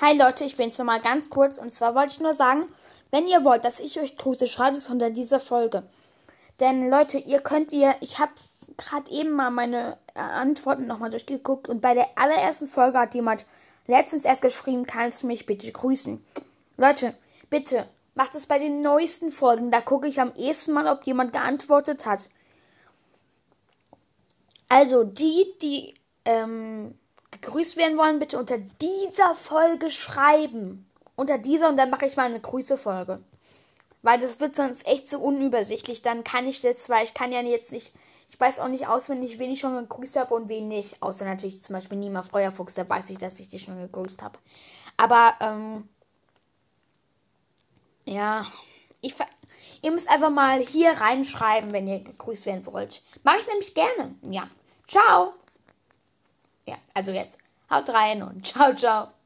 Hi Leute, ich bin's nochmal ganz kurz und zwar wollte ich nur sagen, wenn ihr wollt, dass ich euch grüße, schreibt es unter dieser Folge. Denn Leute, ihr könnt ihr, ich habe gerade eben mal meine äh, Antworten nochmal durchgeguckt und bei der allerersten Folge hat jemand letztens erst geschrieben, kannst du mich bitte grüßen. Leute, bitte, macht es bei den neuesten Folgen, da gucke ich am ehesten mal, ob jemand geantwortet hat. Also die, die ähm, gegrüßt werden wollen, bitte unter dieser Folge schreiben. Unter dieser und dann mache ich mal eine Grüßefolge. Weil das wird sonst echt so unübersichtlich. Dann kann ich das, weil ich kann ja jetzt nicht, ich weiß auch nicht auswendig, wen ich schon gegrüßt habe und wen nicht. Außer natürlich zum Beispiel Nima Feuerfuchs, da weiß ich, dass ich die schon gegrüßt habe. Aber, ähm, ja, ich, ihr müsst einfach mal hier reinschreiben, wenn ihr gegrüßt werden wollt. Mache ich nämlich gerne. Ja. Ciao. Also jetzt. Haut rein und ciao, ciao.